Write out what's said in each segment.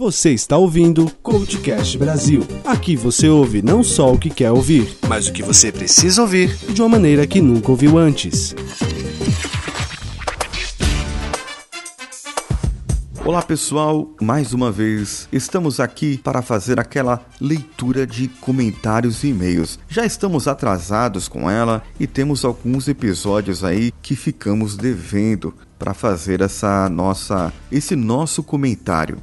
Você está ouvindo Coachcast Brasil. Aqui você ouve não só o que quer ouvir, mas o que você precisa ouvir de uma maneira que nunca ouviu antes. Olá pessoal, mais uma vez estamos aqui para fazer aquela leitura de comentários e e-mails. Já estamos atrasados com ela e temos alguns episódios aí que ficamos devendo para fazer essa nossa esse nosso comentário.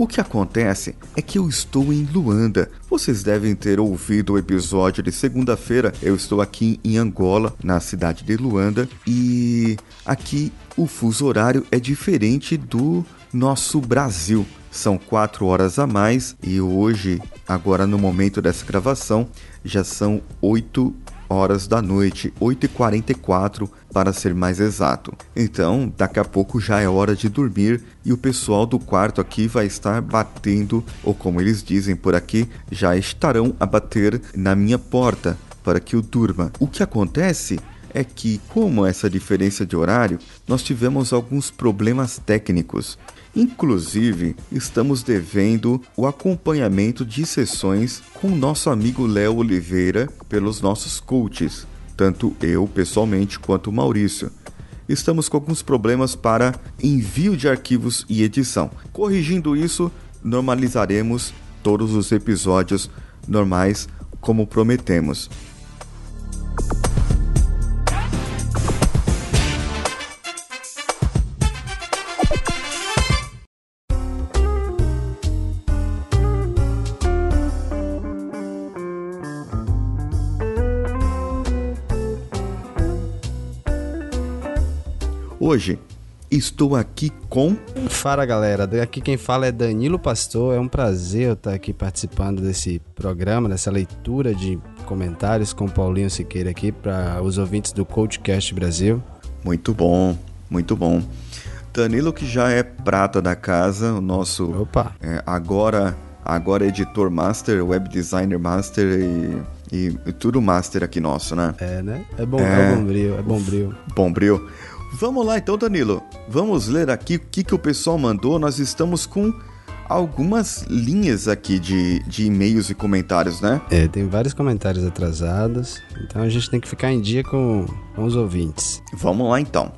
O que acontece é que eu estou em Luanda. Vocês devem ter ouvido o episódio de segunda-feira. Eu estou aqui em Angola, na cidade de Luanda, e aqui o fuso horário é diferente do nosso Brasil. São quatro horas a mais e hoje, agora no momento dessa gravação, já são oito horas da noite, 8h44 para ser mais exato. Então, daqui a pouco já é hora de dormir e o pessoal do quarto aqui vai estar batendo, ou como eles dizem por aqui, já estarão a bater na minha porta para que eu durma. O que acontece é que, como essa diferença de horário, nós tivemos alguns problemas técnicos. Inclusive, estamos devendo o acompanhamento de sessões com nosso amigo Léo Oliveira pelos nossos coaches, tanto eu pessoalmente quanto o Maurício. Estamos com alguns problemas para envio de arquivos e edição. Corrigindo isso, normalizaremos todos os episódios normais como prometemos. Hoje estou aqui com. Fala galera, aqui quem fala é Danilo Pastor. É um prazer eu estar aqui participando desse programa, dessa leitura de comentários com Paulinho Siqueira aqui para os ouvintes do Coachcast Brasil. Muito bom, muito bom. Danilo que já é prata da casa, o nosso Opa. É, agora agora editor master, web designer master e, e, e, tudo master aqui nosso, né? É, né? É bom, é, é bom brilho, é bom brilho. Bom brilho. Vamos lá então, Danilo. Vamos ler aqui o que, que o pessoal mandou. Nós estamos com algumas linhas aqui de, de e-mails e comentários, né? É, tem vários comentários atrasados, então a gente tem que ficar em dia com, com os ouvintes. Vamos lá então.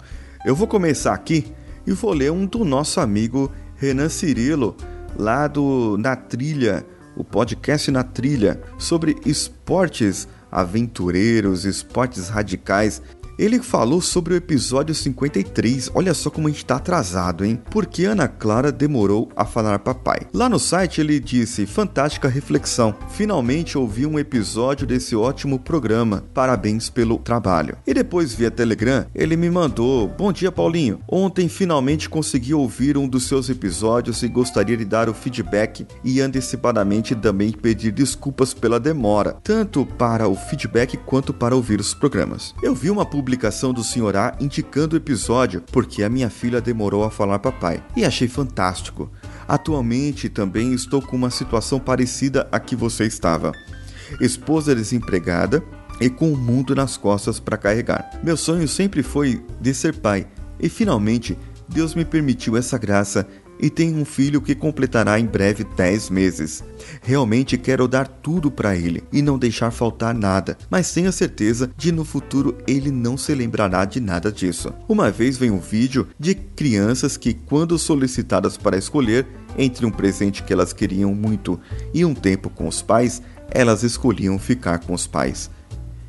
Eu vou começar aqui e vou ler um do nosso amigo Renan Cirilo, lá do Na Trilha, o podcast Na Trilha, sobre esportes aventureiros, esportes radicais ele falou sobre o episódio 53. Olha só como a gente tá atrasado, hein? Porque Ana Clara demorou a falar papai. Lá no site ele disse: Fantástica reflexão. Finalmente ouvi um episódio desse ótimo programa. Parabéns pelo trabalho. E depois via Telegram, ele me mandou: Bom dia, Paulinho. Ontem finalmente consegui ouvir um dos seus episódios e gostaria de dar o feedback e antecipadamente também pedir desculpas pela demora, tanto para o feedback quanto para ouvir os programas. Eu vi uma publicação publicação do Sr. A indicando o episódio porque a minha filha demorou a falar papai e achei fantástico. Atualmente também estou com uma situação parecida a que você estava. Esposa desempregada e com o mundo nas costas para carregar. Meu sonho sempre foi de ser pai e finalmente Deus me permitiu essa graça e tenho um filho que completará em breve 10 meses. Realmente quero dar tudo para ele e não deixar faltar nada, mas tenho a certeza de no futuro ele não se lembrará de nada disso. Uma vez veio um vídeo de crianças que, quando solicitadas para escolher entre um presente que elas queriam muito e um tempo com os pais, elas escolhiam ficar com os pais.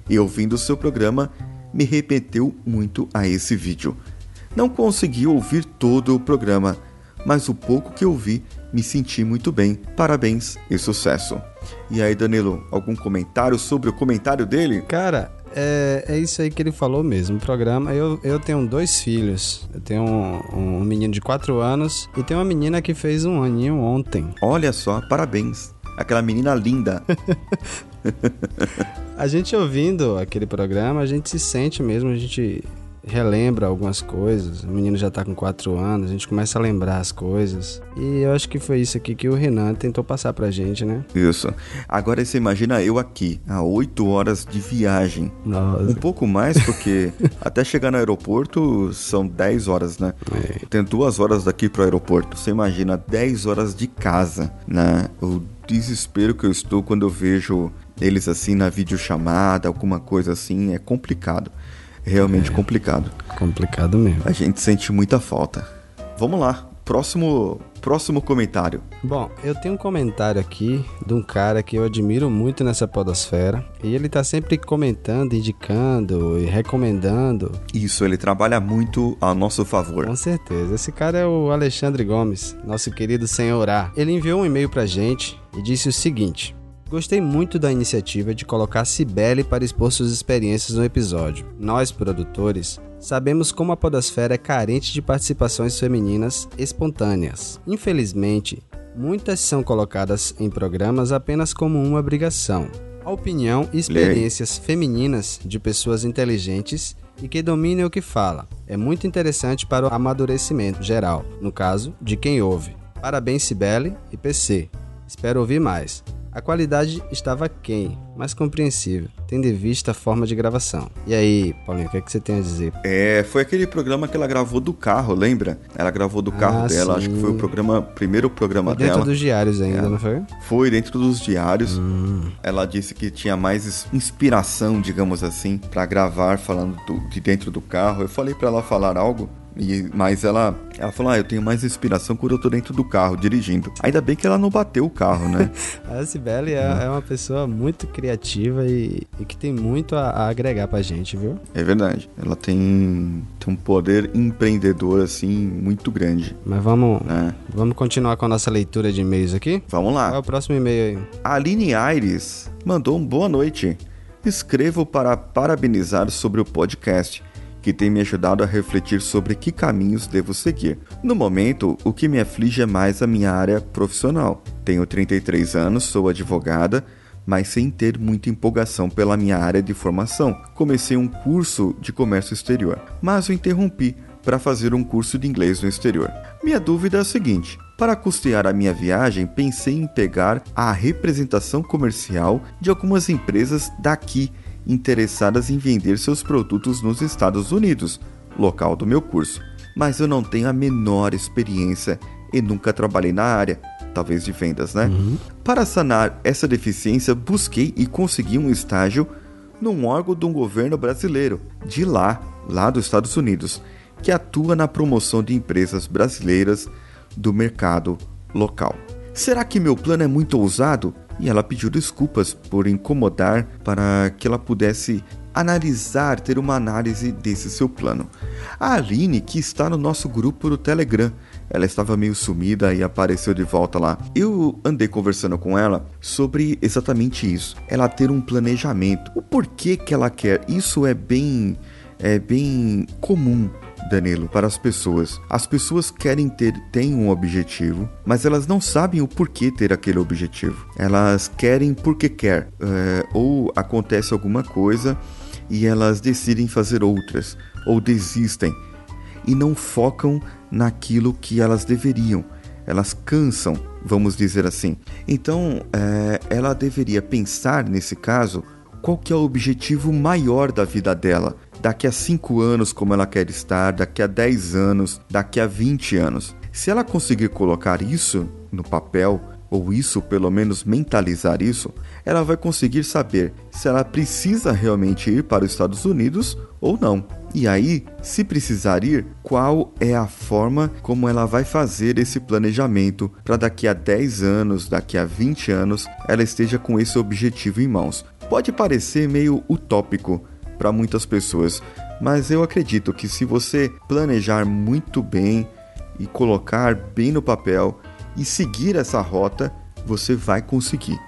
E ouvindo o seu programa, me remeteu muito a esse vídeo. Não consegui ouvir todo o programa, mas o pouco que eu vi me senti muito bem. Parabéns e sucesso. E aí, Danilo, algum comentário sobre o comentário dele? Cara, é, é isso aí que ele falou mesmo. O programa. Eu, eu tenho dois filhos. Eu tenho um, um menino de 4 anos e tenho uma menina que fez um aninho ontem. Olha só, parabéns. Aquela menina linda. a gente ouvindo aquele programa, a gente se sente mesmo, a gente relembra algumas coisas. O menino já tá com 4 anos, a gente começa a lembrar as coisas. E eu acho que foi isso aqui que o Renan tentou passar pra gente, né? Isso. Agora você imagina eu aqui, a 8 horas de viagem. Nossa. Um pouco mais, porque até chegar no aeroporto são 10 horas, né? É. Tenho duas horas daqui pro aeroporto. Você imagina 10 horas de casa, né? O desespero que eu estou quando eu vejo eles assim na videochamada, alguma coisa assim, é complicado. Realmente complicado. Complicado mesmo. A gente sente muita falta. Vamos lá, próximo próximo comentário. Bom, eu tenho um comentário aqui de um cara que eu admiro muito nessa podosfera. E ele tá sempre comentando, indicando e recomendando. Isso, ele trabalha muito a nosso favor. Com certeza. Esse cara é o Alexandre Gomes, nosso querido senhorá. Ele enviou um e-mail pra gente e disse o seguinte: Gostei muito da iniciativa de colocar Cibele para expor suas experiências no episódio. Nós, produtores, sabemos como a podosfera é carente de participações femininas espontâneas. Infelizmente, muitas são colocadas em programas apenas como uma obrigação. A opinião e experiências femininas de pessoas inteligentes e que dominem o que fala é muito interessante para o amadurecimento geral, no caso, de quem ouve. Parabéns, Cibele e PC. Espero ouvir mais. A qualidade estava quem, mas compreensível, tendo em vista a forma de gravação. E aí, Paulinho, o que, é que você tem a dizer? É, foi aquele programa que ela gravou do carro, lembra? Ela gravou do carro Ah, dela, sim. acho que foi o programa, primeiro programa Foi dentro dela. dos diários ainda, É. não foi? Foi dentro dos diários. Hum. Ela disse que tinha mais is- inspiração, digamos assim, pra gravar falando do- de dentro do carro. Eu falei pra ela falar algo, e, mas ela, ela falou: Ah, eu tenho mais inspiração quando eu tô dentro do carro, dirigindo. Ainda bem que ela não bateu o carro, né? A Cibele é, é uma pessoa muito criativa e, e que tem muito a, a agregar pra gente, viu? é verdade. Ela tem, tem um poder empreendedor, assim, muito grande, Mas vamos, né? vamos continuar com a nossa leitura de e-mails aqui? Vamos lá. Qual é o próximo e-mail aí? A Aline Aires mandou um boa noite. Escrevo para parabenizar sobre o podcast, que tem me ajudado a refletir sobre que caminhos devo seguir. No momento, o que me aflige é mais a minha área profissional. Tenho 33 anos, sou advogada, mas sem ter muita empolgação pela minha área de formação. Comecei um curso de comércio exterior, mas o interrompi para fazer um curso de inglês no exterior. Minha dúvida é a seguinte: para custear a minha viagem, pensei em pegar a representação comercial de algumas empresas daqui interessadas em vender seus produtos nos Estados Unidos, local do meu curso. Mas eu não tenho a menor experiência e nunca trabalhei na área, talvez de vendas, né? Para sanar essa deficiência, busquei e consegui um estágio num órgão de um governo brasileiro, de lá, lá dos Estados Unidos, que atua na promoção de empresas brasileiras do mercado local. Será que meu plano é muito ousado? E ela pediu desculpas por incomodar para que ela pudesse analisar, ter uma análise desse seu plano. A Aline, que está no nosso grupo do Telegram, ela estava meio sumida e apareceu de volta lá. Eu andei conversando com ela sobre exatamente isso. Ela ter um planejamento. O porquê que ela quer. Isso é bem é bem comum Danilo, para as pessoas. As pessoas querem ter, têm um objetivo, mas elas não sabem o porquê ter aquele objetivo. Elas querem porque quer, é, ou acontece alguma coisa e elas decidem fazer outras, ou desistem e não focam naquilo que elas deveriam. Elas cansam, vamos dizer assim. Então, é, ela deveria pensar nesse caso qual que é o objetivo maior da vida dela. Daqui a 5 anos, como ela quer estar, daqui a 10 anos, daqui a 20 anos. Se ela conseguir colocar isso no papel, ou isso pelo menos mentalizar isso, ela vai conseguir saber se ela precisa realmente ir para os Estados Unidos ou não. E aí, se precisar ir, qual é a forma como ela vai fazer esse planejamento para daqui a 10 anos, daqui a 20 anos, ela esteja com esse objetivo em mãos. Pode parecer meio utópico para muitas pessoas, mas eu acredito que se você planejar muito bem e colocar bem no papel e seguir essa rota, você vai conseguir.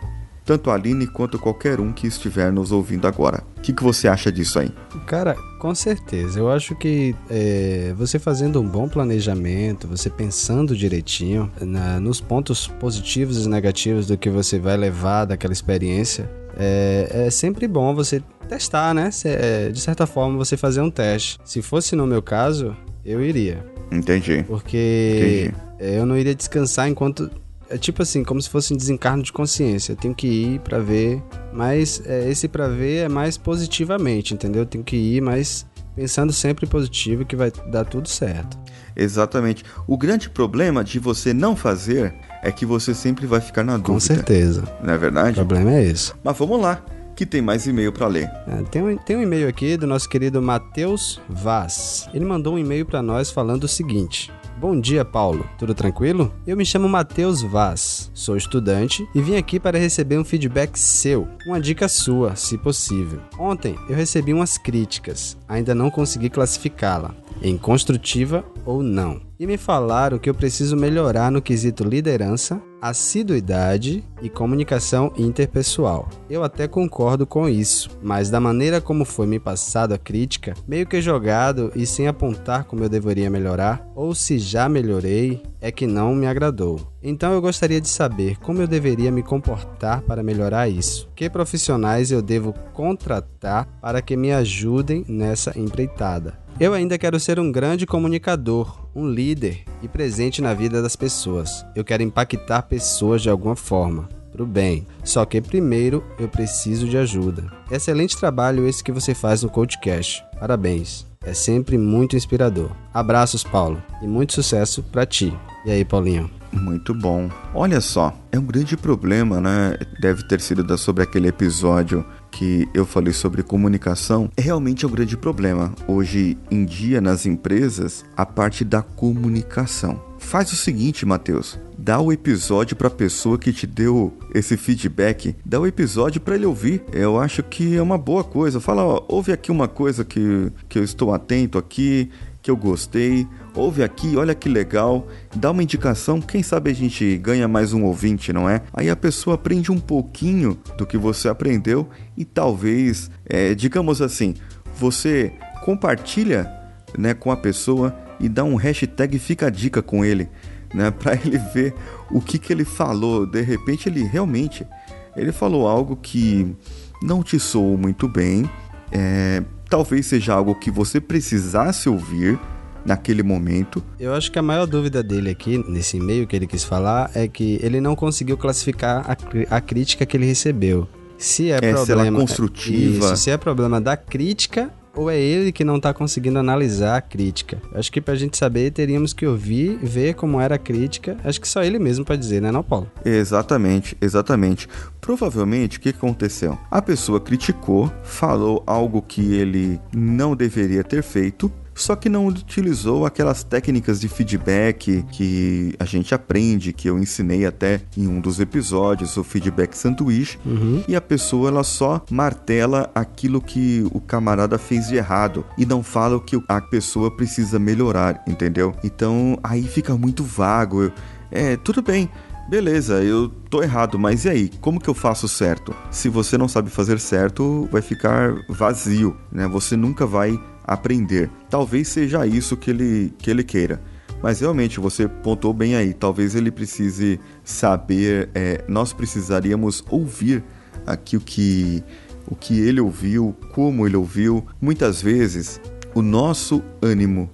Tanto a Aline quanto qualquer um que estiver nos ouvindo agora. O que, que você acha disso aí? Cara, com certeza. Eu acho que é, você fazendo um bom planejamento, você pensando direitinho na- nos pontos positivos e negativos do que você vai levar daquela experiência, é, é sempre bom você testar, né? É, de certa forma, você fazer um teste. Se fosse no meu caso, eu iria. Entendi. Porque Entendi. eu não iria descansar enquanto. É tipo assim, como se fosse um desencarno de consciência. Eu tenho que ir para ver, mas é, esse para ver é mais positivamente, entendeu? Eu tenho que ir, mas pensando sempre positivo que vai dar tudo certo. Exatamente. O grande problema de você não fazer é que você sempre vai ficar na dúvida. Com certeza. Não é verdade? O problema é esse. Mas vamos lá, que tem mais e-mail para ler. É, tem, um, tem um e-mail aqui do nosso querido Matheus Vaz. Ele mandou um e-mail para nós falando o seguinte: Bom dia, Paulo. Tudo tranquilo? Eu me chamo Matheus Vaz, sou estudante e vim aqui para receber um feedback seu, uma dica sua, se possível. Ontem eu recebi umas críticas, ainda não consegui classificá-la em construtiva ou não. E me falaram que eu preciso melhorar no quesito liderança, assiduidade e comunicação interpessoal. Eu até concordo com isso, mas da maneira como foi me passado a crítica, meio que jogado e sem apontar como eu deveria melhorar, ou se já melhorei, é que não me agradou. Então eu gostaria de saber como eu deveria me comportar para melhorar isso. Que profissionais eu devo contratar para que me ajudem nessa empreitada? Eu ainda quero ser um grande comunicador, um líder e presente na vida das pessoas. Eu quero impactar pessoas de alguma forma, pro bem. Só que primeiro eu preciso de ajuda. Excelente trabalho esse que você faz no Coachcast. Parabéns. É sempre muito inspirador. Abraços, Paulo, e muito sucesso para ti. E aí, Paulinho? Muito bom. Olha só, é um grande problema, né? Deve ter sido sobre aquele episódio que eu falei sobre comunicação. É realmente um grande problema hoje em dia nas empresas a parte da comunicação. Faz o seguinte, Matheus, dá o episódio para a pessoa que te deu esse feedback, dá o episódio para ele ouvir. Eu acho que é uma boa coisa. Fala, ó, ouve aqui uma coisa que, que eu estou atento aqui, que eu gostei. Ouve aqui, olha que legal. Dá uma indicação, quem sabe a gente ganha mais um ouvinte, não é? Aí a pessoa aprende um pouquinho do que você aprendeu e talvez, é, digamos assim, você compartilha né, com a pessoa e dá um hashtag fica a dica com ele, né, para ele ver o que, que ele falou. De repente ele realmente ele falou algo que não te soou muito bem, é, talvez seja algo que você precisasse ouvir naquele momento. Eu acho que a maior dúvida dele aqui, nesse e-mail que ele quis falar, é que ele não conseguiu classificar a, a crítica que ele recebeu. Se é, é problema. Se ela construtiva. Isso, se é problema da crítica ou é ele que não está conseguindo analisar a crítica? Acho que para a gente saber, teríamos que ouvir, ver como era a crítica. Acho que só ele mesmo para dizer, né, não, Paulo? Exatamente, exatamente. Provavelmente, o que aconteceu? A pessoa criticou, falou algo que ele não deveria ter feito, só que não utilizou aquelas técnicas de feedback que a gente aprende, que eu ensinei até em um dos episódios, o feedback sanduíche, uhum. e a pessoa ela só martela aquilo que o camarada fez de errado e não fala o que a pessoa precisa melhorar, entendeu? Então aí fica muito vago. É, tudo bem, Beleza, eu tô errado, mas e aí? Como que eu faço certo? Se você não sabe fazer certo, vai ficar vazio, né? Você nunca vai aprender. Talvez seja isso que ele, que ele queira. Mas realmente você pontou bem aí. Talvez ele precise saber. É, nós precisaríamos ouvir aqui o que, o que ele ouviu, como ele ouviu. Muitas vezes o nosso ânimo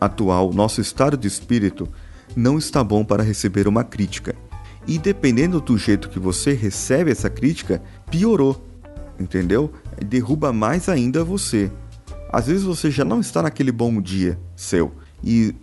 atual, nosso estado de espírito, não está bom para receber uma crítica. E dependendo do jeito que você recebe essa crítica, piorou, entendeu? Derruba mais ainda você. Às vezes você já não está naquele bom dia seu e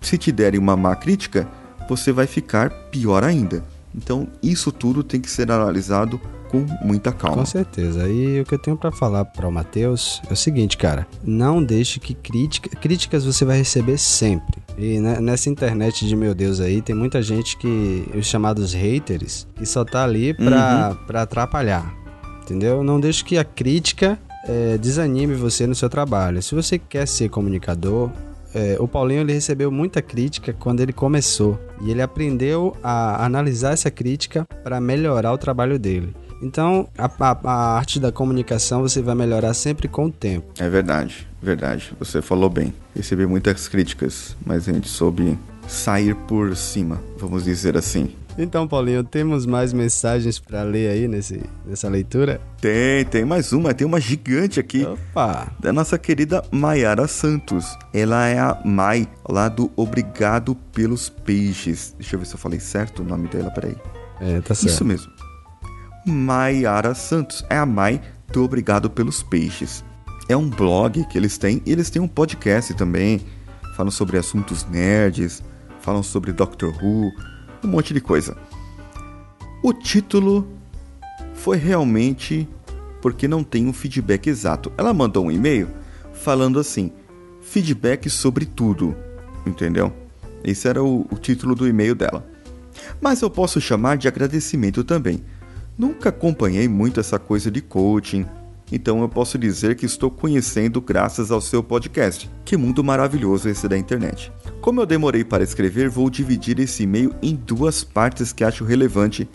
se te derem uma má crítica, você vai ficar pior ainda. Então, isso tudo tem que ser analisado com muita calma. Com certeza. E o que eu tenho para falar para o Matheus é o seguinte, cara: não deixe que crítica, críticas você vai receber sempre. E nessa internet de meu Deus aí, tem muita gente que os chamados haters, que só tá ali para uhum. atrapalhar. Entendeu? Não deixe que a crítica é, desanime você no seu trabalho. Se você quer ser comunicador, é, o Paulinho ele recebeu muita crítica quando ele começou e ele aprendeu a analisar essa crítica para melhorar o trabalho dele. Então, a, a, a, arte da comunicação você vai melhorar sempre com o tempo. É verdade, verdade. Você falou bem. Recebi muitas críticas, mas a gente soube sair por cima, vamos dizer assim. Então, Paulinho, temos mais mensagens para ler aí nesse, nessa leitura? Tem, tem mais uma, tem uma gigante aqui. Opa! Da nossa querida Maiara Santos. Ela é a Mai, lá do Obrigado pelos Peixes. Deixa eu ver se eu falei certo o nome dela, peraí. É, tá certo. Isso mesmo. Maiara Santos. É a Mai do Obrigado pelos Peixes. É um blog que eles têm e eles têm um podcast também. Falam sobre assuntos nerds, falam sobre Doctor Who, um monte de coisa. O título foi realmente porque não tem um feedback exato. Ela mandou um e-mail falando assim: feedback sobre tudo, entendeu? Esse era o, o título do e-mail dela. Mas eu posso chamar de agradecimento também. Nunca acompanhei muito essa coisa de coaching, então eu posso dizer que estou conhecendo graças ao seu podcast. Que mundo maravilhoso esse da internet. Como eu demorei para escrever, vou dividir esse e-mail em duas partes que acho relevante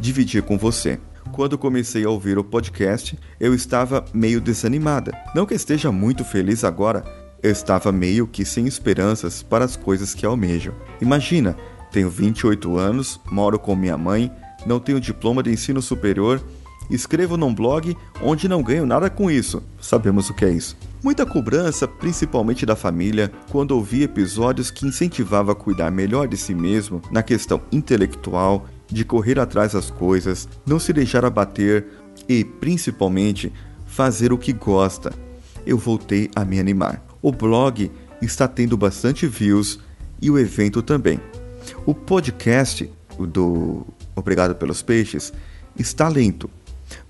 dividir com você. Quando comecei a ouvir o podcast, eu estava meio desanimada. Não que esteja muito feliz agora, eu estava meio que sem esperanças para as coisas que almejo. Imagina, tenho 28 anos, moro com minha mãe, não tenho diploma de ensino superior Escrevo num blog onde não ganho nada com isso. Sabemos o que é isso. Muita cobrança, principalmente da família, quando ouvi episódios que incentivava a cuidar melhor de si mesmo na questão intelectual, de correr atrás das coisas, não se deixar abater e, principalmente, fazer o que gosta. Eu voltei a me animar. O blog está tendo bastante views e o evento também. O podcast do Obrigado pelos Peixes está lento,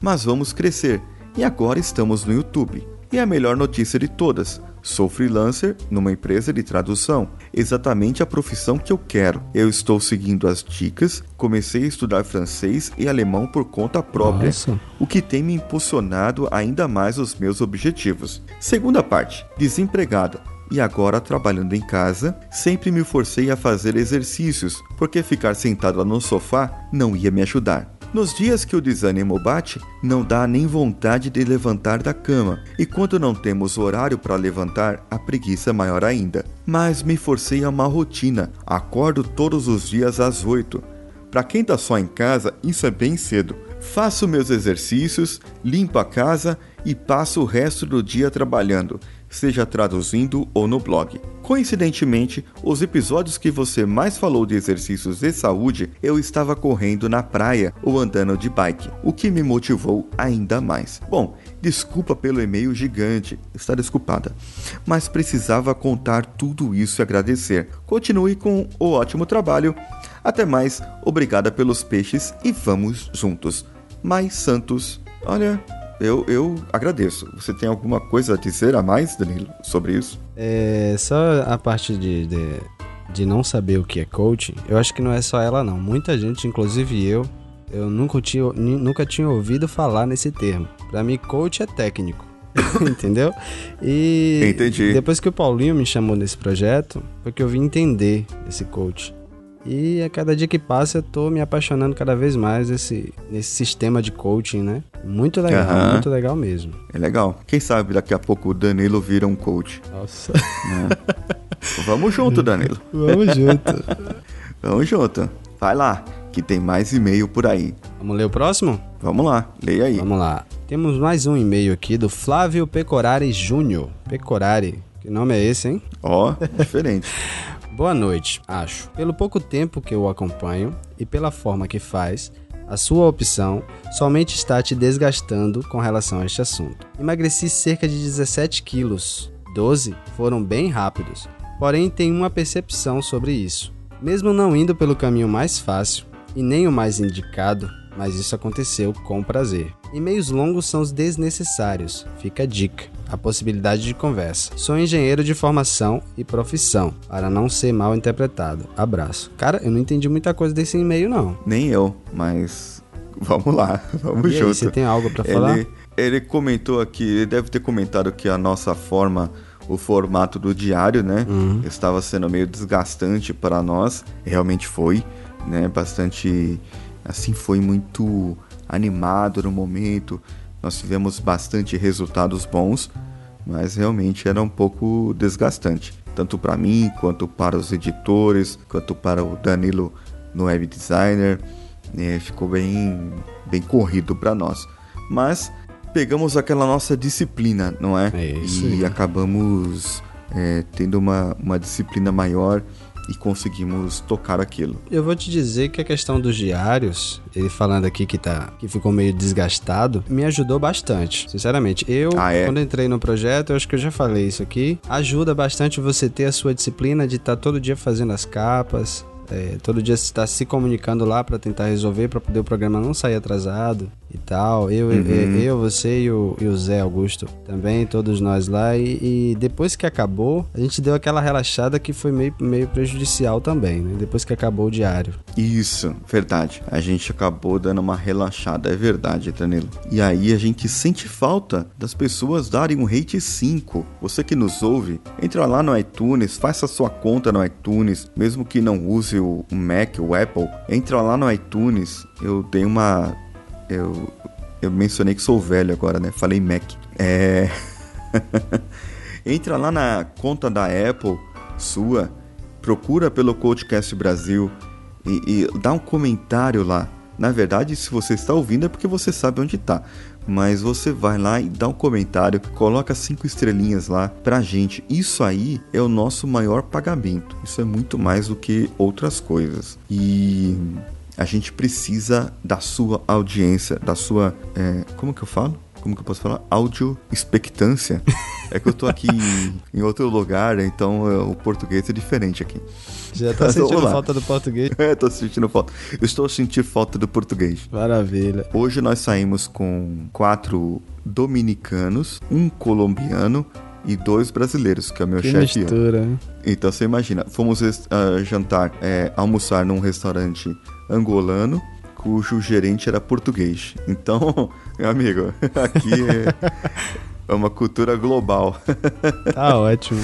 mas vamos crescer e agora estamos no YouTube. E a melhor notícia de todas: sou freelancer numa empresa de tradução, exatamente a profissão que eu quero. Eu estou seguindo as dicas, comecei a estudar francês e alemão por conta própria, Nossa. o que tem me impulsionado ainda mais os meus objetivos. Segunda parte: desempregado e agora trabalhando em casa, sempre me forcei a fazer exercícios, porque ficar sentado no sofá não ia me ajudar. Nos dias que o desânimo bate, não dá nem vontade de levantar da cama, e quando não temos horário para levantar, a preguiça é maior ainda. Mas me forcei a uma rotina, acordo todos os dias às 8. Para quem tá só em casa, isso é bem cedo. Faço meus exercícios, limpo a casa e passo o resto do dia trabalhando seja traduzindo ou no blog. Coincidentemente, os episódios que você mais falou de exercícios de saúde, eu estava correndo na praia ou andando de bike, o que me motivou ainda mais. Bom, desculpa pelo e-mail gigante, está desculpada, mas precisava contar tudo isso e agradecer. Continue com o ótimo trabalho. Até mais, obrigada pelos peixes e vamos juntos. Mais Santos, olha, eu, eu agradeço. Você tem alguma coisa a dizer a mais, Danilo, sobre isso? É, só a parte de, de, de não saber o que é coaching, eu acho que não é só ela não. Muita gente, inclusive eu, eu nunca tinha, nunca tinha ouvido falar nesse termo. Para mim, coach é técnico. Entendeu? E Entendi. depois que o Paulinho me chamou nesse projeto, foi que eu vim entender esse coach. E a cada dia que passa eu tô me apaixonando cada vez mais nesse, nesse sistema de coaching, né? Muito legal, uhum. muito legal mesmo. É legal. Quem sabe daqui a pouco o Danilo vira um coach. Nossa. Né? Vamos junto, Danilo. Vamos junto. Vamos junto. Vai lá, que tem mais e-mail por aí. Vamos ler o próximo? Vamos lá, leia aí. Vamos lá. Temos mais um e-mail aqui do Flávio Pecorari Júnior. Pecorari, que nome é esse, hein? Ó, oh, diferente. Boa noite, acho. Pelo pouco tempo que eu acompanho e pela forma que faz, a sua opção somente está te desgastando com relação a este assunto. Emagreci cerca de 17 quilos, 12 foram bem rápidos, porém tenho uma percepção sobre isso. Mesmo não indo pelo caminho mais fácil e nem o mais indicado, mas isso aconteceu com prazer. E-mails longos são os desnecessários, fica a dica a possibilidade de conversa. Sou engenheiro de formação e profissão, para não ser mal interpretado. Abraço. Cara, eu não entendi muita coisa desse e-mail, não. Nem eu, mas vamos lá, vamos e junto. Aí, você tem algo para falar? Ele, ele comentou aqui, ele deve ter comentado que a nossa forma o formato do diário, né? Uhum. Estava sendo meio desgastante para nós. Realmente foi, né? Bastante. Assim, foi muito animado no momento. Nós tivemos bastante resultados bons, mas realmente era um pouco desgastante, tanto para mim quanto para os editores, quanto para o Danilo no web designer, é, ficou bem, bem corrido para nós. Mas pegamos aquela nossa disciplina, não é? É isso e acabamos é, tendo uma, uma disciplina maior e conseguimos tocar aquilo. Eu vou te dizer que a questão dos diários, ele falando aqui que tá que ficou meio desgastado, me ajudou bastante. Sinceramente, eu Ah, é? quando entrei no projeto, eu acho que eu já falei isso aqui, ajuda bastante você ter a sua disciplina de estar todo dia fazendo as capas, é, todo dia estar se comunicando lá pra tentar resolver, pra poder o programa não sair atrasado e tal. Eu, Uhum. eu, eu, você e o, e o Zé Augusto também, todos nós lá. E, e depois que acabou, a gente deu aquela relaxada que foi meio, meio prejudicial também, né? Depois que acabou o diário. Isso, verdade. A gente acabou dando uma relaxada, é verdade, Danilo. E aí a gente sente falta das pessoas darem um rate 5. Você que nos ouve, entra lá no iTunes, faça sua conta no iTunes, mesmo que não use o Mac, o Apple, entra lá no iTunes. Eu dei uma eu eu mencionei que sou velho agora, né? Falei Mac. É Entra lá na conta da Apple sua, procura pelo Codecast Brasil e, e dá um comentário lá. Na verdade, se você está ouvindo é porque você sabe onde está. Mas você vai lá e dá um comentário, coloca cinco estrelinhas lá pra gente. Isso aí é o nosso maior pagamento. Isso é muito mais do que outras coisas. E a gente precisa da sua audiência, da sua. é, como que eu falo? Como que eu posso falar? Áudio expectância. É que eu tô aqui em outro lugar, então é, o português é diferente aqui. Já tá sentindo olá. falta do português? É, tô sentindo falta. Eu estou sentindo falta do português. Maravilha. Hoje nós saímos com quatro dominicanos, um colombiano e dois brasileiros, que é o meu Que chefe. mistura. Então você imagina, fomos ah, jantar, é, almoçar num restaurante angolano, cujo gerente era português. Então, meu amigo, aqui é, é uma cultura global. Tá ótimo.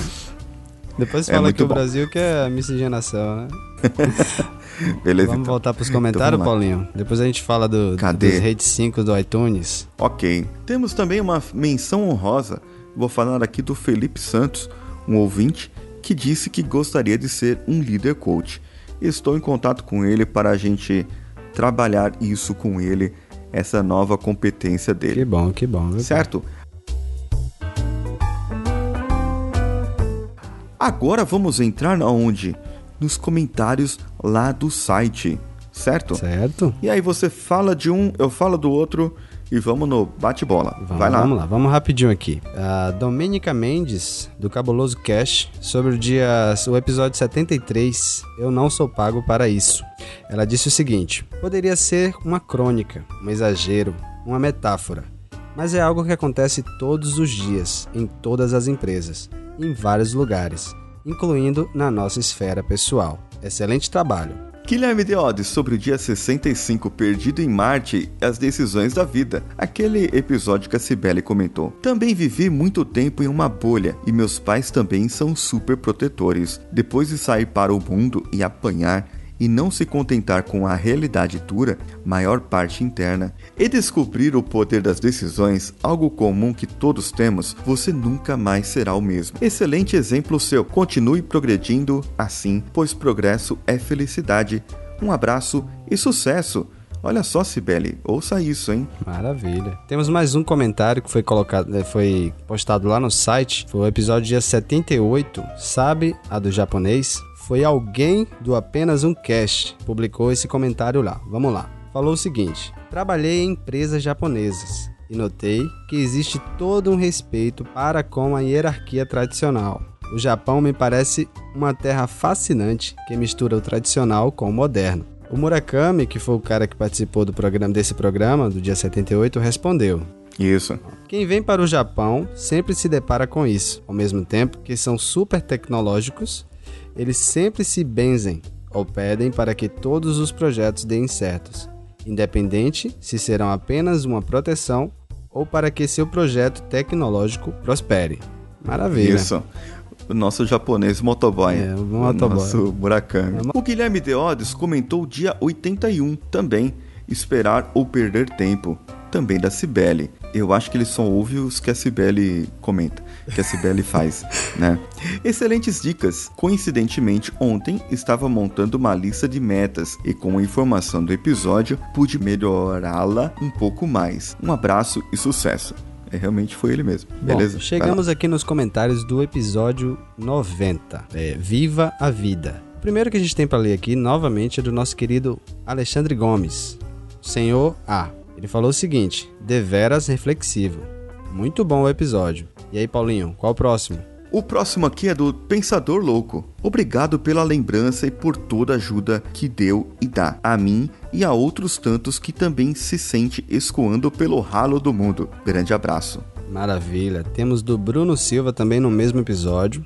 Depois É fala muito que o bom. Brasil que é miscigenação, né? Beleza? Vamos então? voltar pros comentários, Então vamos Paulinho? Depois a gente fala do, Cadê? dos Rate 5 do iTunes. Ok. Temos também uma menção honrosa. Vou falar aqui do Felipe Santos, um ouvinte que disse que gostaria de ser um líder coach. Estou em contato com ele para a gente trabalhar isso com ele, essa nova competência dele. Que bom, que bom. viu? Certo? Agora vamos entrar aonde? Nos comentários lá do site, certo? Certo? E aí você fala de um, eu falo do outro e vamos no bate-bola. Vamos, Vai lá. vamos lá, vamos rapidinho aqui. A Domênica Mendes, do Cabuloso Cash, sobre o dia, o episódio 73, Eu Não Sou Pago para Isso. Ela disse o seguinte: poderia ser uma crônica, um exagero, uma metáfora, mas é algo que acontece todos os dias, em todas as empresas, em vários lugares, incluindo na nossa esfera pessoal. Excelente trabalho. Guilherme Deodes sobre o dia 65 perdido em Marte e as decisões da vida. Aquele episódio que a Cibele comentou. Também vivi muito tempo em uma bolha e meus pais também são super protetores. Depois de sair para o mundo e apanhar e não se contentar com a realidade dura, maior parte interna, e descobrir o poder das decisões, algo comum que todos temos, você nunca mais será o mesmo. Excelente exemplo seu. Continue progredindo assim, pois progresso é felicidade. Um abraço e sucesso. Olha só, Cibele, ouça isso, hein? Maravilha. Temos mais um comentário que foi colocado, eh, foi postado lá no site. Foi o episódio dia 78. Sabe a do japonês? Foi alguém do apenas um cast publicou esse comentário lá. Vamos lá. Falou o seguinte: Trabalhei em empresas japonesas e notei que existe todo um respeito para com a hierarquia tradicional. O Japão me parece uma terra fascinante que mistura o tradicional com o moderno. O Murakami, que foi o cara que participou do programa desse programa, do dia 78, respondeu: Isso. Quem vem para o Japão sempre se depara com isso. Ao mesmo tempo que são super tecnológicos, eles sempre se benzem ou pedem para que todos os projetos deem certos, independente se serão apenas uma proteção ou para que seu projeto tecnológico prospere. Maravilha. Isso. O nosso japonês motoboy. É, o motoboy. nosso Murakami. O Guilherme Deodes comentou dia 81 também. Esperar ou perder tempo. Também da Cibele. Eu acho que ele só ouve os que a Cibele comenta, que a Cibele faz, né? Excelentes dicas. Coincidentemente, ontem estava montando uma lista de metas e com a informação do episódio pude melhorá-la um pouco mais. Um abraço e sucesso. É, realmente foi ele mesmo. Bom, Beleza? chegamos aqui nos comentários do episódio 90. É, Viva a Vida. O primeiro que a gente tem para ler aqui, novamente, é do nosso querido Alexandre Gomes. Senhor A. Ele falou o seguinte: deveras reflexivo. Muito bom o episódio. E aí, Paulinho, qual o próximo? O próximo aqui é do Pensador Louco. Obrigado pela lembrança e por toda a ajuda que deu e dá a mim e a outros tantos que também se sente escoando pelo ralo do mundo. Grande abraço. Maravilha. Temos do Bruno Silva também no mesmo episódio.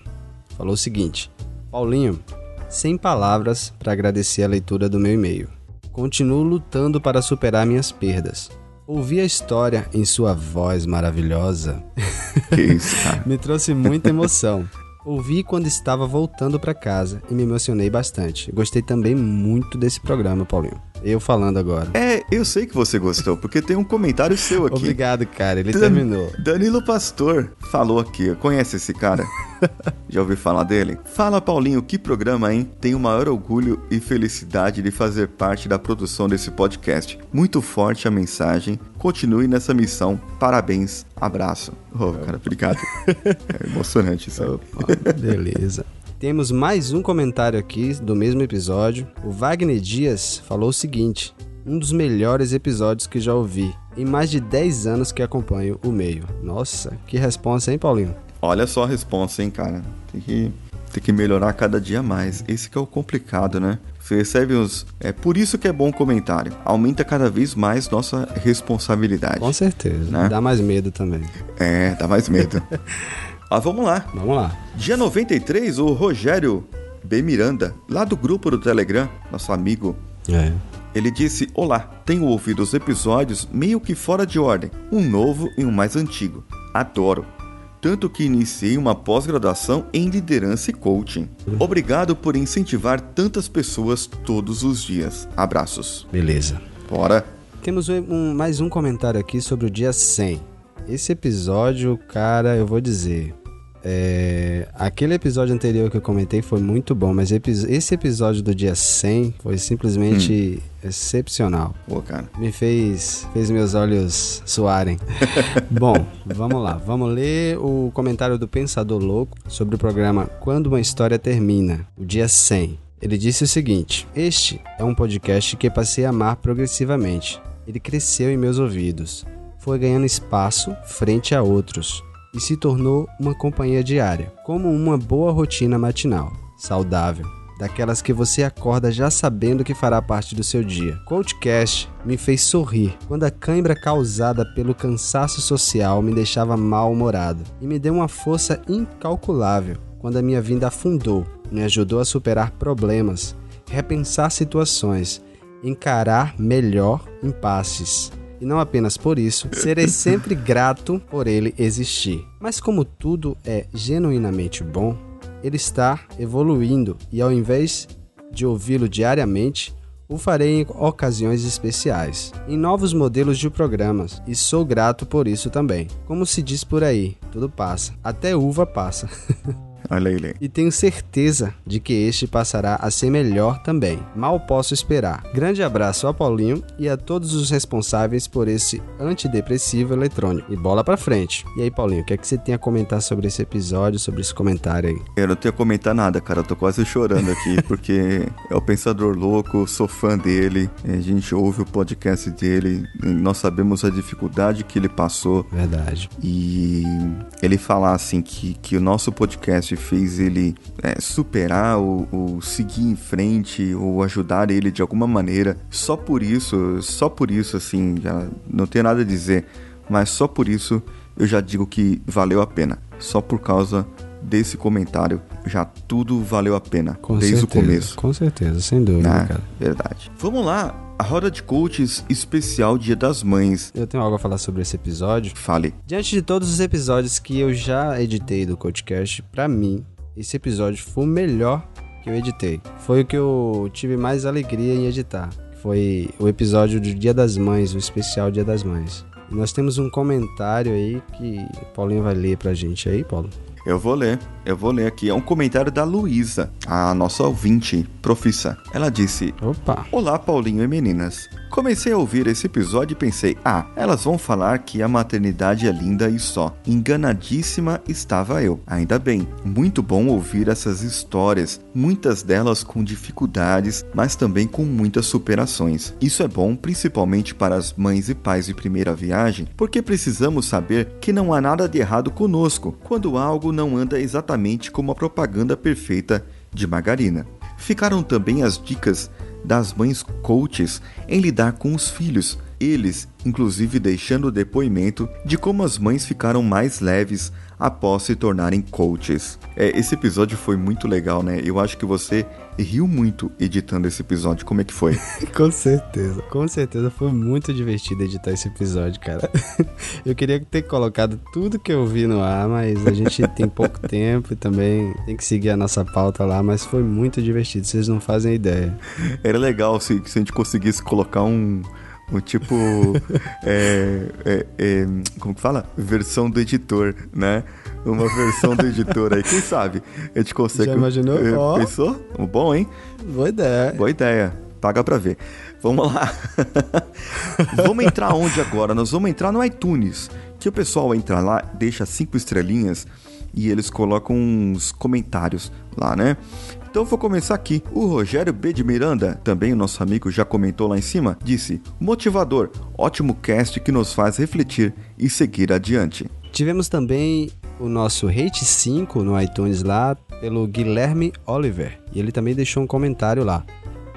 Falou o seguinte: Paulinho, sem palavras para agradecer a leitura do meu e-mail. Continuo lutando para superar minhas perdas. Ouvir a história em sua voz maravilhosa Que isso, cara. me trouxe muita emoção. Ouvi quando estava voltando para casa e me emocionei bastante. Gostei também muito desse programa, Paulinho. Eu falando agora. É, eu sei que você gostou, porque tem um comentário seu aqui. Obrigado, cara. Ele Dan- terminou. Danilo Pastor falou aqui. Conhece esse cara? Já ouviu falar dele? Fala, Paulinho, que programa, hein? Tenho o maior orgulho e felicidade de fazer parte da produção desse podcast. Muito forte a mensagem. Continue nessa missão. Parabéns. Abraço. Oh, cara, obrigado. É emocionante isso. aí. Beleza. Temos mais um comentário aqui do mesmo episódio. O Wagner Dias falou o seguinte: um dos melhores episódios que já ouvi. Em mais de 10 anos que acompanho o meio. Nossa, que responsa, hein, Paulinho? Olha só a resposta, hein, cara. Tem que, tem que melhorar cada dia mais. Esse que é o complicado, né? Você recebe uns. É por isso que é bom comentário. Aumenta cada vez mais nossa responsabilidade. Com certeza. Né? Dá mais medo também. É, dá mais medo. Ó, vamos lá. Vamos lá. Dia 93, o Rogério B. Miranda, lá do grupo do Telegram, nosso amigo, É. ele disse: Olá, tenho ouvido os episódios meio que fora de ordem, um novo e um mais antigo. Adoro. Tanto que iniciei uma pós-graduação em liderança e coaching. Obrigado por incentivar tantas pessoas todos os dias. Abraços. Beleza. Bora. Temos um- um- mais um comentário aqui sobre o dia 100. Esse episódio, cara, eu vou dizer. É, Aquele episódio anterior que eu comentei foi muito bom, mas esse episódio do dia 100 foi simplesmente excepcional. Pô, cara. Me fez, fez meus olhos suarem. Bom, vamos lá. Vamos ler o comentário do Pensador Louco sobre o programa Quando uma História Termina, o dia 100. Ele disse o seguinte: Este é um podcast que passei a amar progressivamente. Ele cresceu em meus ouvidos, foi ganhando espaço frente a outros e se tornou uma companhia diária, como uma boa rotina matinal, saudável, daquelas que você acorda já sabendo que fará parte do seu dia. Coachcast me fez sorrir quando a cãibra causada pelo cansaço social me deixava mal-humorado e me deu uma força incalculável quando a minha vida afundou, me ajudou a superar problemas, repensar situações, encarar melhor impasses. E não apenas por isso, serei sempre grato por ele existir. Mas como tudo é genuinamente bom, ele está evoluindo e ao invés de ouvi-lo diariamente, o farei em ocasiões especiais, em novos modelos de programas, e sou grato por isso também. Como se diz por aí, tudo passa, até uva passa. Olha Lê. e tenho certeza de que este passará a ser melhor também. Mal posso esperar. Grande abraço a Paulinho e a todos os responsáveis por esse antidepressivo eletrônico. E bola pra frente. E aí, Paulinho, o que é que você tem a comentar sobre esse episódio, sobre esse comentário aí? Eu não tenho a comentar nada, cara. Eu tô quase chorando aqui, porque é o Pensador Louco, sou fã dele. A gente ouve o podcast dele, nós sabemos a dificuldade que ele passou. Verdade. E ele falar assim que, que o nosso podcast fez ele é, superar ou, ou seguir em frente ou ajudar ele de alguma maneira. Só por isso, só por isso, assim, já não tenho nada a dizer, mas só por isso eu já digo que valeu a pena. Só por causa desse comentário, já tudo valeu a pena, Com desde certeza. o começo. Com certeza, sem dúvida, Né? cara. Verdade. Vamos lá, a roda de coaches especial Dia das Mães. Eu tenho algo a falar sobre esse episódio. Fale. Diante de todos os episódios que eu já editei do Coachcast, pra mim, esse episódio foi o melhor que eu editei. Foi o que eu tive mais alegria em editar. Foi o episódio do Dia das Mães, o especial Dia das Mães. E nós temos um comentário aí que o Paulinho vai ler pra gente aí, Paulo. Eu vou ler, eu vou ler aqui. É um comentário da Luísa, a nossa ouvinte, profissa. Ela disse: Opa! Olá, Paulinho e meninas. Comecei a ouvir esse episódio e pensei: ah, elas vão falar que a maternidade é linda e só. Enganadíssima estava eu. Ainda bem, muito bom ouvir essas histórias, muitas delas com dificuldades, mas também com muitas superações. Isso é bom principalmente para as mães e pais de primeira viagem, porque precisamos saber que não há nada de errado conosco quando algo não anda exatamente como a propaganda perfeita de margarina. Ficaram também as dicas das mães coaches em lidar com os filhos, eles, inclusive, deixando o depoimento de como as mães ficaram mais leves após se tornarem coaches. É, esse episódio foi muito legal, né? Eu acho que você riu muito editando esse episódio. Como é que foi? com certeza, com certeza foi muito divertido editar esse episódio, cara. eu queria ter colocado tudo que eu vi no ar, mas a gente tem pouco tempo e também tem que seguir a nossa pauta lá, mas foi muito divertido, vocês não fazem ideia. Era legal se, se a gente conseguisse colocar um o tipo. é, é, é, como que fala? Versão do editor, né? Uma versão do editor aí. Quem sabe? A gente consegue. Já imaginou? Oh. Pensou? Bom, hein? Boa ideia. Boa ideia. Paga pra ver. Vamos lá. vamos entrar onde agora? Nós vamos entrar no iTunes. Que o pessoal entra lá, deixa cinco estrelinhas e eles colocam uns comentários lá, né? Então vou começar aqui. O Rogério B de Miranda, também o nosso amigo já comentou lá em cima, disse: "Motivador, ótimo cast que nos faz refletir e seguir adiante". Tivemos também o nosso Rate 5 no iTunes lá pelo Guilherme Oliver, e ele também deixou um comentário lá.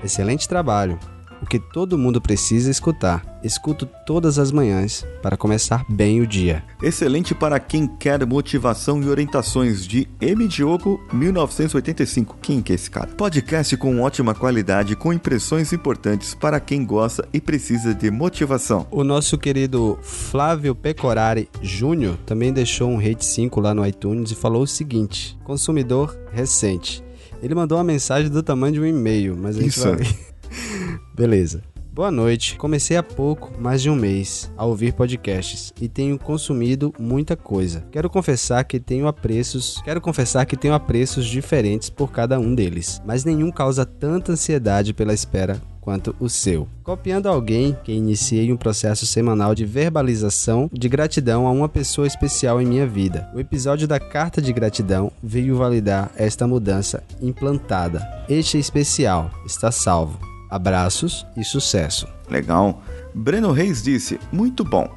Excelente trabalho que todo mundo precisa escutar. Escuto todas as manhãs para começar bem o dia. Excelente para quem quer motivação e orientações de M. Diogo 1985. Quem que é esse cara? Podcast com ótima qualidade, com impressões importantes para quem gosta e precisa de motivação. O nosso querido Flávio Pecorari Júnior também deixou um rate 5 lá no iTunes e falou o seguinte: consumidor recente. Ele mandou uma mensagem do tamanho de um e-mail, mas a gente Isso. vai Beleza. Boa noite. Comecei há pouco, mais de um mês, a ouvir podcasts e tenho consumido muita coisa. Quero confessar que tenho apreços, quero confessar que tenho apreços diferentes por cada um deles, mas nenhum causa tanta ansiedade pela espera quanto o seu. Copiando alguém que iniciei um processo semanal de verbalização de gratidão a uma pessoa especial em minha vida. O episódio da carta de gratidão veio validar esta mudança implantada. Este especial está salvo. Abraços e sucesso. Legal. Breno Reis disse: Muito bom.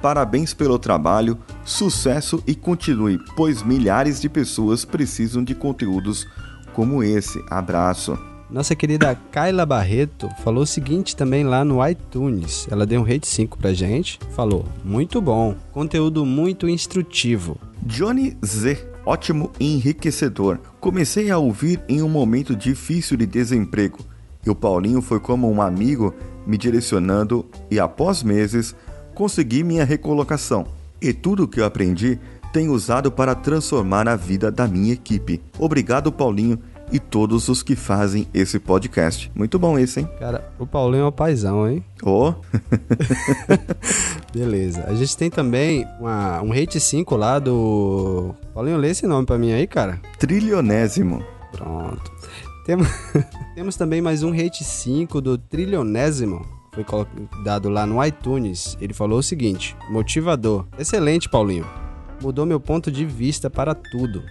Parabéns pelo trabalho, sucesso e continue, pois milhares de pessoas precisam de conteúdos como esse. Abraço. Nossa querida Kyla Barreto falou o seguinte também lá no iTunes. Ela deu um rate 5 pra gente. Falou: Muito bom, conteúdo muito instrutivo. Johnny Z, ótimo e enriquecedor. Comecei a ouvir em um momento difícil de desemprego e o Paulinho foi como um amigo me direcionando e após meses consegui minha recolocação. E tudo o que eu aprendi tenho usado para transformar a vida da minha equipe. Obrigado, Paulinho, e todos os que fazem esse podcast. Muito bom esse, hein? Cara, o Paulinho é um paizão, hein? Ô! Oh. Beleza. A gente tem também uma, um rate 5 lá do... Paulinho, lê esse nome pra mim aí, cara. Trilionésimo. Pronto. Temos, temos também mais um Rate 5 do Trilionésimo. Foi dado lá no iTunes. Ele falou o seguinte: motivador. Excelente, Paulinho. Mudou meu ponto de vista para tudo.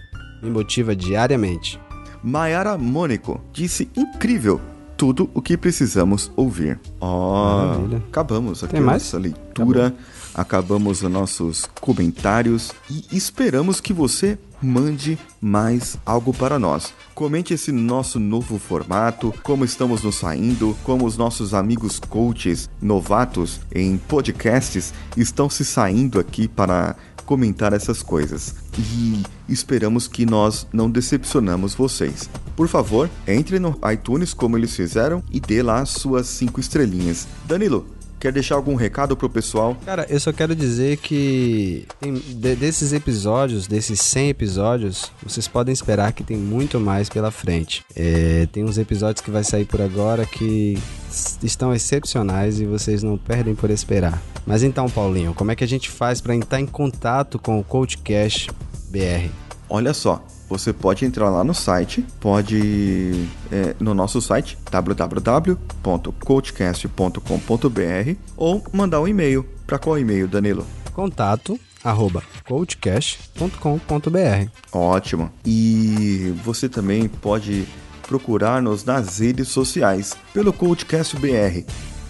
Me motiva diariamente. Mayara Mônico disse incrível tudo o que precisamos ouvir. Ó, oh, acabamos aqui a nossa leitura, acabamos os nossos comentários e esperamos que você mande mais algo para nós. Comente esse nosso novo formato, como estamos nos saindo, como os nossos amigos coaches novatos em podcasts estão se saindo aqui para comentar essas coisas. E esperamos que nós não decepcionamos vocês. Por favor, entre no iTunes como eles fizeram e dê lá suas cinco estrelinhas. Danilo, Quer deixar algum recado pro pessoal? Cara, eu só quero dizer que tem, de, desses episódios, desses 100 episódios, vocês podem esperar que tem muito mais pela frente. É, tem uns episódios que vai sair por agora que estão excepcionais e vocês não perdem por esperar. Mas então, Paulinho, como é que a gente faz para entrar em contato com o Coachcast BR? Olha só, você pode entrar lá no site, pode é, no nosso site www.coachcast.com.br ou mandar um e-mail. Para qual e-mail, Danilo? Contato arroba coachcast.com.br. Ótimo. E você também pode procurar-nos nas redes sociais pelo Coachcast BR.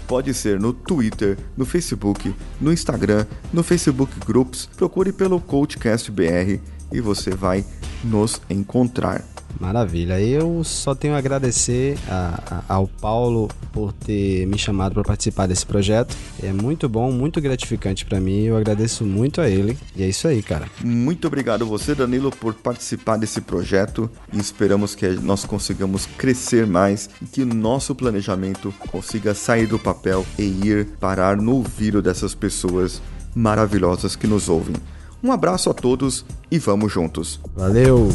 Pode ser no Twitter, no Facebook, no Instagram, no Facebook Groups. Procure pelo Coachcast BR e você vai nos encontrar. Maravilha. Eu só tenho a agradecer a, a, ao Paulo por ter me chamado para participar desse projeto. É muito bom, muito gratificante para mim. Eu agradeço muito a ele. E é isso aí, cara. Muito obrigado você, Danilo, por participar desse projeto e esperamos que nós consigamos crescer mais e que o nosso planejamento consiga sair do papel e ir parar no ouvido dessas pessoas maravilhosas que nos ouvem. Um abraço a todos e vamos juntos. Valeu!